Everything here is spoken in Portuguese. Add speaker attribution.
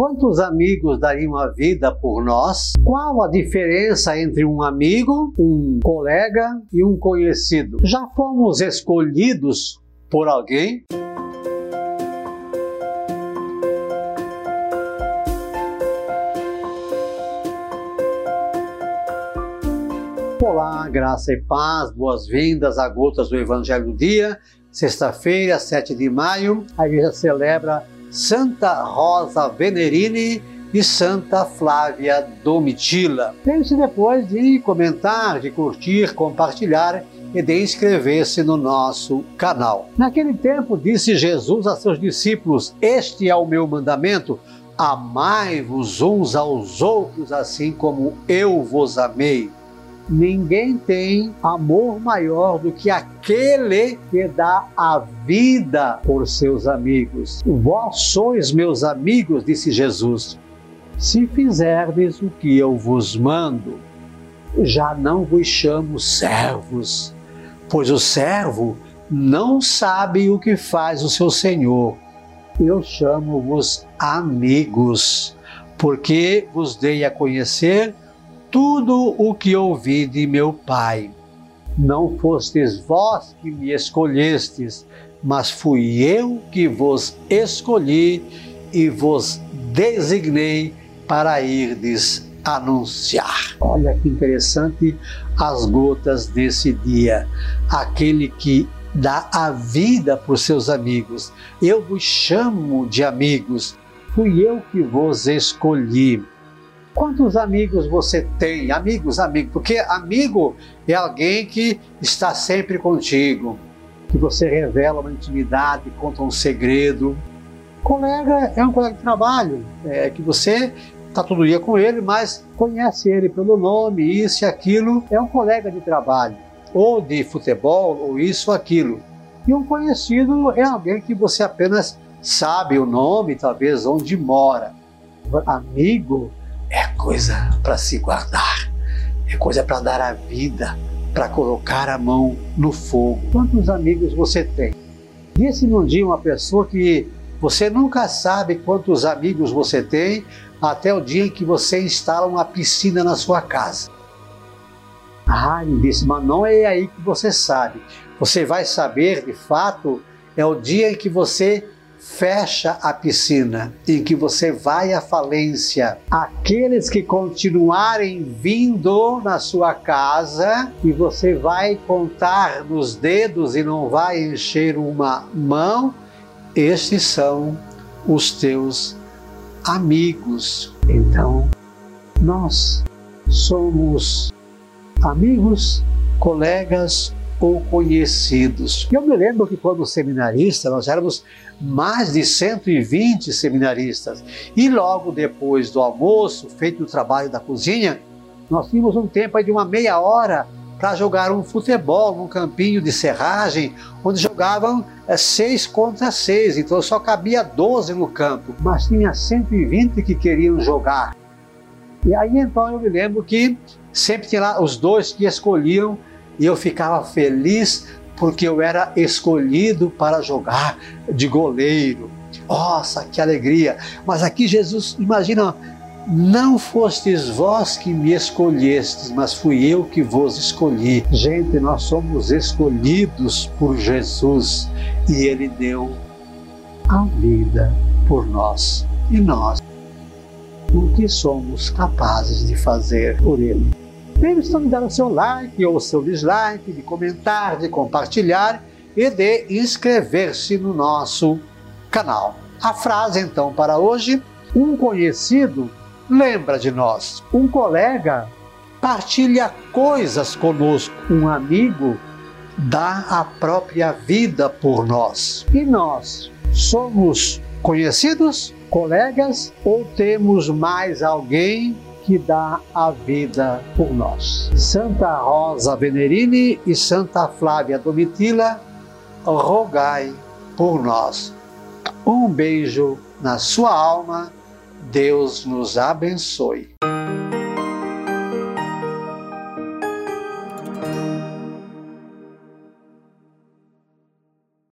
Speaker 1: Quantos amigos dariam a vida por nós? Qual a diferença entre um amigo, um colega e um conhecido? Já fomos escolhidos por alguém? Olá, graça e paz, boas-vindas a Gotas do Evangelho do Dia. Sexta-feira, 7 de maio, a igreja celebra Santa Rosa Venerini e Santa Flávia Domitila. Pense depois de comentar, de curtir, compartilhar e de inscrever-se no nosso canal. Naquele tempo, disse Jesus a seus discípulos: Este é o meu mandamento. Amai-vos uns aos outros, assim como eu vos amei. Ninguém tem amor maior do que aquele que dá a vida por seus amigos. Vós sois meus amigos, disse Jesus, se fizerdes o que eu vos mando. Já não vos chamo servos, pois o servo não sabe o que faz o seu senhor. Eu chamo-vos amigos, porque vos dei a conhecer tudo o que ouvi de meu Pai. Não fostes vós que me escolhestes, mas fui eu que vos escolhi e vos designei para irdes anunciar. Olha que interessante as gotas desse dia. Aquele que dá a vida por seus amigos. Eu vos chamo de amigos. Fui eu que vos escolhi. Quantos amigos você tem? Amigos, amigos, porque amigo é alguém que está sempre contigo, que você revela uma intimidade, conta um segredo. Colega é um colega de trabalho, é, que você está todo dia com ele, mas conhece ele pelo nome, isso e aquilo. É um colega de trabalho, ou de futebol, ou isso ou aquilo. E um conhecido é alguém que você apenas sabe o nome, talvez onde mora. Amigo é coisa para se guardar, é coisa para dar a vida, para colocar a mão no fogo. Quantos amigos você tem? Disse-me um dia uma pessoa que você nunca sabe quantos amigos você tem até o dia em que você instala uma piscina na sua casa. Ah, ele disse, mas não é aí que você sabe. Você vai saber de fato é o dia em que você fecha a piscina, em que você vai à falência. Aqueles que continuarem vindo na sua casa e você vai contar nos dedos e não vai encher uma mão, estes são os teus amigos. Então, nós somos amigos, colegas ou conhecidos. Eu me lembro que quando seminarista, nós éramos mais de 120 seminaristas. E logo depois do almoço, feito o trabalho da cozinha, nós tínhamos um tempo de uma meia hora para jogar um futebol num campinho de serragem, onde jogavam é, seis contra seis, então só cabia 12 no campo, mas tinha 120 que queriam jogar. E aí então eu me lembro que sempre tinha lá os dois que escolhiam e eu ficava feliz porque eu era escolhido para jogar de goleiro. Nossa, que alegria! Mas aqui Jesus, imagina, não fostes vós que me escolhestes, mas fui eu que vos escolhi. Gente, nós somos escolhidos por Jesus e Ele deu a vida por nós. E nós, o que somos capazes de fazer por Ele? Lembre-se de dar o seu like ou o seu dislike, de comentar, de compartilhar e de inscrever-se no nosso canal. A frase então para hoje: um conhecido lembra de nós, um colega partilha coisas conosco, um amigo dá a própria vida por nós. E nós somos conhecidos, colegas ou temos mais alguém que dá a vida por nós. Santa Rosa Venerini e Santa Flávia Domitila, rogai por nós. Um beijo na sua alma, Deus nos abençoe.